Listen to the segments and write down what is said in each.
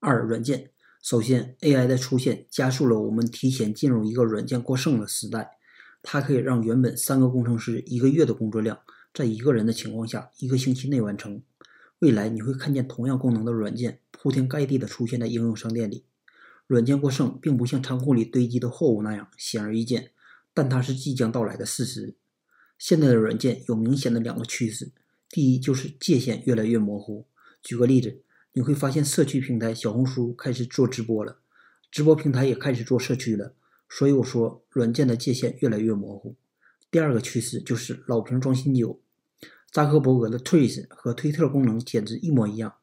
二、软件。首先，AI 的出现加速了我们提前进入一个软件过剩的时代。它可以让原本三个工程师一个月的工作量，在一个人的情况下，一个星期内完成。未来你会看见同样功能的软件铺天盖地地出现在应用商店里。软件过剩并不像仓库里堆积的货物那样显而易见，但它是即将到来的事实。现在的软件有明显的两个趋势：第一，就是界限越来越模糊。举个例子，你会发现社区平台小红书开始做直播了，直播平台也开始做社区了。所以我说，软件的界限越来越模糊。第二个趋势就是老瓶装新酒。扎克伯格的 Tweets 和推特功能简直一模一样。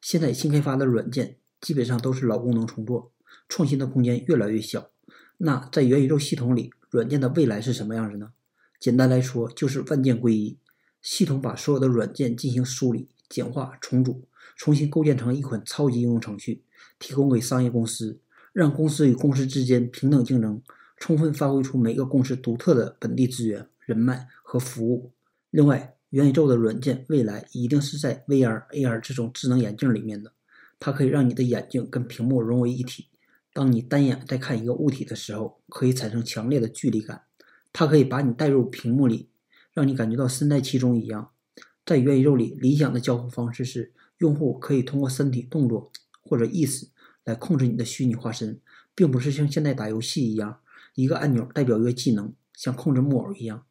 现在新开发的软件基本上都是老功能重做，创新的空间越来越小。那在元宇宙系统里，软件的未来是什么样子呢？简单来说，就是万件归一，系统把所有的软件进行梳理、简化、重组，重新构建成一款超级应用程序，提供给商业公司。让公司与公司之间平等竞争，充分发挥出每个公司独特的本地资源、人脉和服务。另外，元宇宙的软件未来一定是在 VR、AR 这种智能眼镜里面的，它可以让你的眼睛跟屏幕融为一体。当你单眼在看一个物体的时候，可以产生强烈的距离感。它可以把你带入屏幕里，让你感觉到身在其中一样。在元宇宙里，理想的交互方式是，用户可以通过身体动作或者意识。来控制你的虚拟化身，并不是像现在打游戏一样，一个按钮代表一个技能，像控制木偶一样。